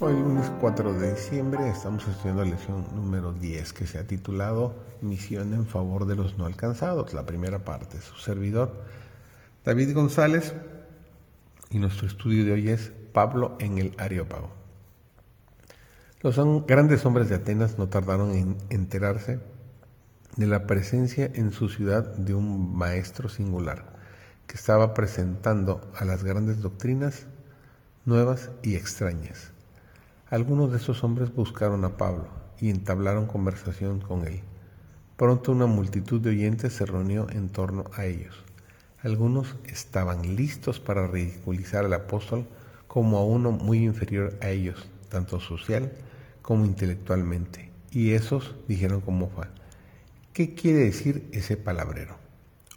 Hoy lunes 4 de diciembre estamos estudiando la lección número 10 que se ha titulado Misión en favor de los no alcanzados, la primera parte. Su servidor David González y nuestro estudio de hoy es Pablo en el Areópago. Los grandes hombres de Atenas no tardaron en enterarse de la presencia en su ciudad de un maestro singular que estaba presentando a las grandes doctrinas nuevas y extrañas algunos de esos hombres buscaron a Pablo y entablaron conversación con él. Pronto una multitud de oyentes se reunió en torno a ellos. Algunos estaban listos para ridiculizar al apóstol como a uno muy inferior a ellos, tanto social como intelectualmente. Y esos dijeron como fue, ¿qué quiere decir ese palabrero?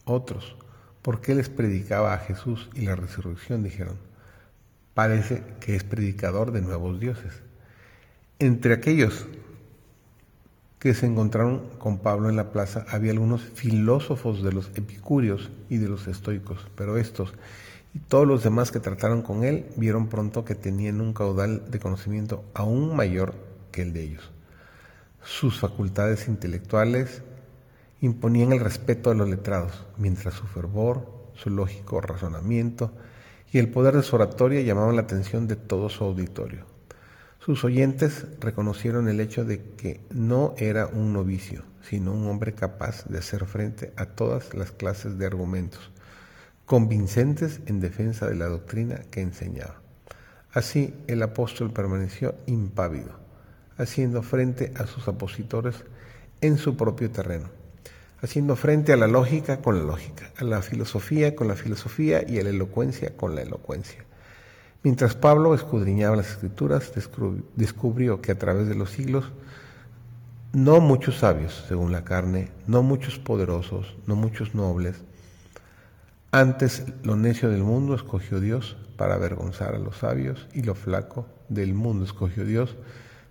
Otros, ¿por qué les predicaba a Jesús y la resurrección? Dijeron, parece que es predicador de nuevos dioses. Entre aquellos que se encontraron con Pablo en la plaza había algunos filósofos de los epicúreos y de los estoicos, pero estos y todos los demás que trataron con él vieron pronto que tenían un caudal de conocimiento aún mayor que el de ellos. Sus facultades intelectuales imponían el respeto a los letrados, mientras su fervor, su lógico razonamiento y el poder de su oratoria llamaban la atención de todo su auditorio. Sus oyentes reconocieron el hecho de que no era un novicio, sino un hombre capaz de hacer frente a todas las clases de argumentos, convincentes en defensa de la doctrina que enseñaba. Así el apóstol permaneció impávido, haciendo frente a sus opositores en su propio terreno haciendo frente a la lógica con la lógica, a la filosofía con la filosofía y a la elocuencia con la elocuencia. Mientras Pablo escudriñaba las escrituras, descubrió que a través de los siglos no muchos sabios, según la carne, no muchos poderosos, no muchos nobles, antes lo necio del mundo escogió Dios para avergonzar a los sabios y lo flaco del mundo escogió Dios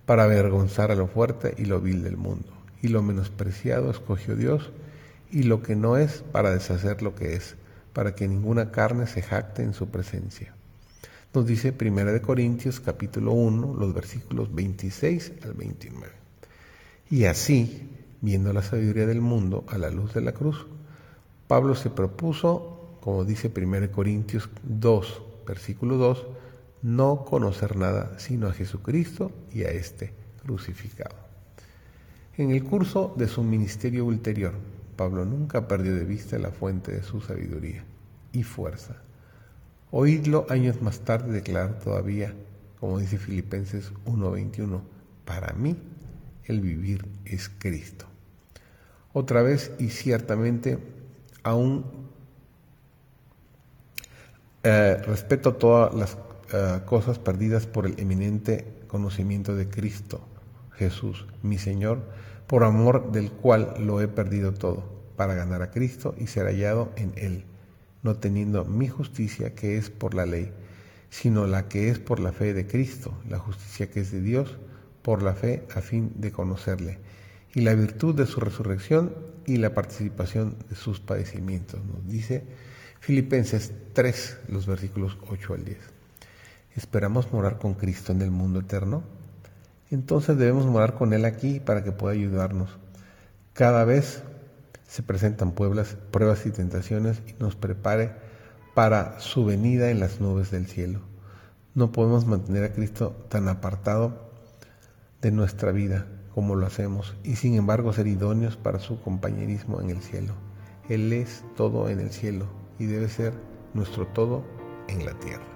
para avergonzar a lo fuerte y lo vil del mundo y lo menospreciado escogió Dios, y lo que no es para deshacer lo que es, para que ninguna carne se jacte en su presencia. Nos dice 1 Corintios capítulo 1, los versículos 26 al 29. Y así, viendo la sabiduría del mundo a la luz de la cruz, Pablo se propuso, como dice 1 Corintios 2, versículo 2, no conocer nada sino a Jesucristo y a este crucificado. En el curso de su ministerio ulterior, Pablo nunca perdió de vista la fuente de su sabiduría y fuerza. Oídlo años más tarde declarar todavía, como dice Filipenses 1:21, para mí el vivir es Cristo. Otra vez y ciertamente aún eh, respeto todas las eh, cosas perdidas por el eminente conocimiento de Cristo Jesús, mi Señor, por amor del cual lo he perdido todo, para ganar a Cristo y ser hallado en Él, no teniendo mi justicia que es por la ley, sino la que es por la fe de Cristo, la justicia que es de Dios, por la fe a fin de conocerle, y la virtud de su resurrección y la participación de sus padecimientos, nos dice Filipenses 3, los versículos 8 al 10. ¿Esperamos morar con Cristo en el mundo eterno? entonces debemos morar con Él aquí para que pueda ayudarnos. Cada vez se presentan pueblas, pruebas y tentaciones y nos prepare para su venida en las nubes del cielo. No podemos mantener a Cristo tan apartado de nuestra vida como lo hacemos y sin embargo ser idóneos para su compañerismo en el cielo. Él es todo en el cielo y debe ser nuestro todo en la tierra.